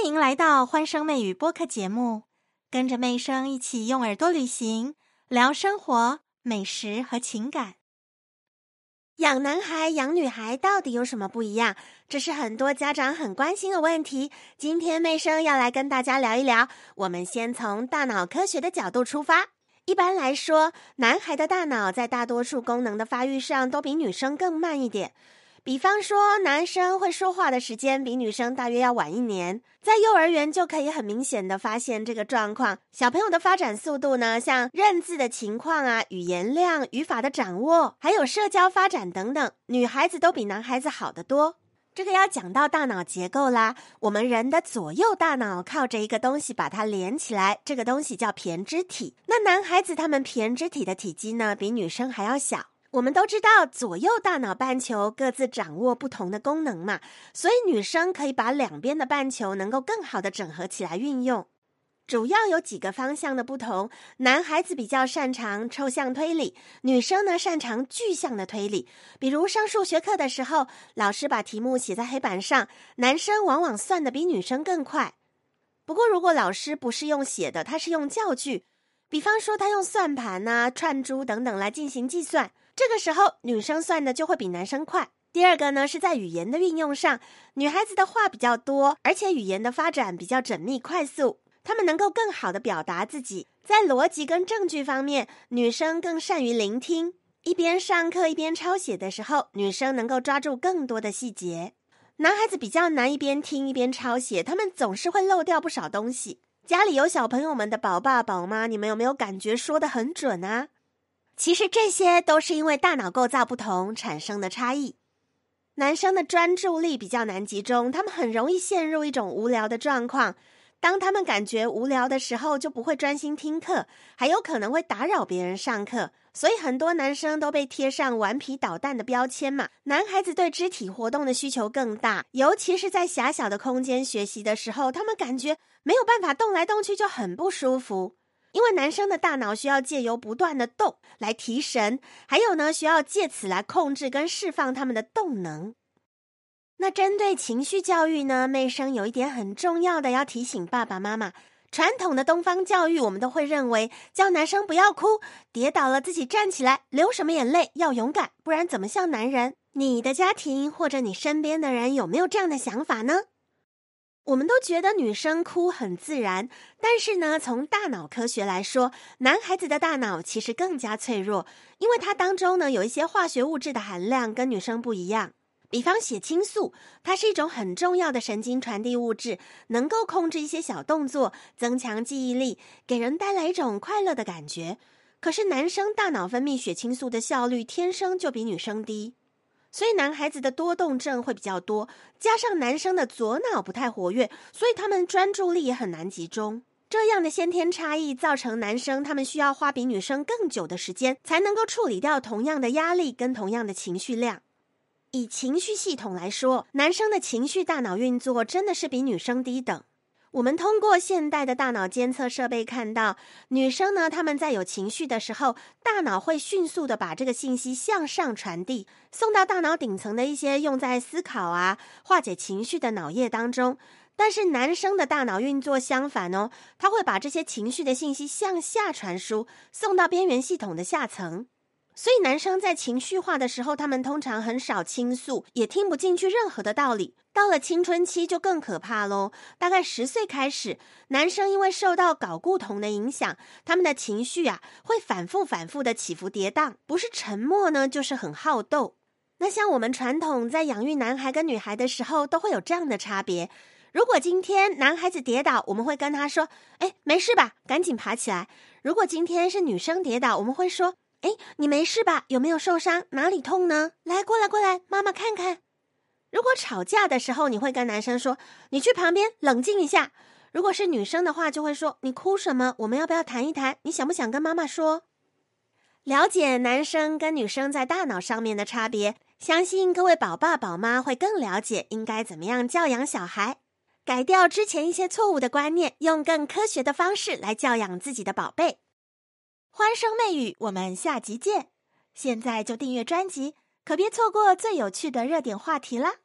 欢迎来到欢声妹语播客节目，跟着妹声一起用耳朵旅行，聊生活、美食和情感。养男孩、养女孩到底有什么不一样？这是很多家长很关心的问题。今天妹声要来跟大家聊一聊。我们先从大脑科学的角度出发。一般来说，男孩的大脑在大多数功能的发育上都比女生更慢一点。比方说，男生会说话的时间比女生大约要晚一年，在幼儿园就可以很明显的发现这个状况。小朋友的发展速度呢，像认字的情况啊、语言量、语法的掌握，还有社交发展等等，女孩子都比男孩子好得多。这个要讲到大脑结构啦。我们人的左右大脑靠着一个东西把它连起来，这个东西叫胼胝体。那男孩子他们胼胝体的体积呢，比女生还要小。我们都知道，左右大脑半球各自掌握不同的功能嘛，所以女生可以把两边的半球能够更好的整合起来运用。主要有几个方向的不同，男孩子比较擅长抽象推理，女生呢擅长具象的推理。比如上数学课的时候，老师把题目写在黑板上，男生往往算的比女生更快。不过如果老师不是用写的，他是用教具，比方说他用算盘啊、串珠等等来进行计算。这个时候，女生算的就会比男生快。第二个呢，是在语言的运用上，女孩子的话比较多，而且语言的发展比较缜密快速，她们能够更好的表达自己。在逻辑跟证据方面，女生更善于聆听。一边上课一边抄写的时候，女生能够抓住更多的细节。男孩子比较难一边听一边抄写，他们总是会漏掉不少东西。家里有小朋友们的宝爸宝妈，你们有没有感觉说的很准啊？其实这些都是因为大脑构造不同产生的差异。男生的专注力比较难集中，他们很容易陷入一种无聊的状况。当他们感觉无聊的时候，就不会专心听课，还有可能会打扰别人上课。所以很多男生都被贴上顽皮捣蛋的标签嘛。男孩子对肢体活动的需求更大，尤其是在狭小的空间学习的时候，他们感觉没有办法动来动去，就很不舒服。因为男生的大脑需要借由不断的动来提神，还有呢，需要借此来控制跟释放他们的动能。那针对情绪教育呢，妹生有一点很重要的要提醒爸爸妈妈：传统的东方教育，我们都会认为教男生不要哭，跌倒了自己站起来，流什么眼泪要勇敢，不然怎么像男人？你的家庭或者你身边的人有没有这样的想法呢？我们都觉得女生哭很自然，但是呢，从大脑科学来说，男孩子的大脑其实更加脆弱，因为它当中呢有一些化学物质的含量跟女生不一样。比方血清素，它是一种很重要的神经传递物质，能够控制一些小动作，增强记忆力，给人带来一种快乐的感觉。可是男生大脑分泌血清素的效率天生就比女生低。所以男孩子的多动症会比较多，加上男生的左脑不太活跃，所以他们专注力也很难集中。这样的先天差异造成男生他们需要花比女生更久的时间，才能够处理掉同样的压力跟同样的情绪量。以情绪系统来说，男生的情绪大脑运作真的是比女生低等。我们通过现代的大脑监测设备看到，女生呢，她们在有情绪的时候，大脑会迅速的把这个信息向上传递，送到大脑顶层的一些用在思考啊、化解情绪的脑叶当中。但是男生的大脑运作相反哦，他会把这些情绪的信息向下传输，送到边缘系统的下层。所以男生在情绪化的时候，他们通常很少倾诉，也听不进去任何的道理。到了青春期就更可怕喽。大概十岁开始，男生因为受到睾固酮的影响，他们的情绪啊会反复反复的起伏跌宕，不是沉默呢，就是很好斗。那像我们传统在养育男孩跟女孩的时候，都会有这样的差别。如果今天男孩子跌倒，我们会跟他说：“哎，没事吧？赶紧爬起来。”如果今天是女生跌倒，我们会说。哎，你没事吧？有没有受伤？哪里痛呢？来，过来，过来，妈妈看看。如果吵架的时候，你会跟男生说：“你去旁边冷静一下。”如果是女生的话，就会说：“你哭什么？我们要不要谈一谈？你想不想跟妈妈说？”了解男生跟女生在大脑上面的差别，相信各位宝爸宝妈会更了解应该怎么样教养小孩，改掉之前一些错误的观念，用更科学的方式来教养自己的宝贝。欢声媚语，我们下集见！现在就订阅专辑，可别错过最有趣的热点话题啦！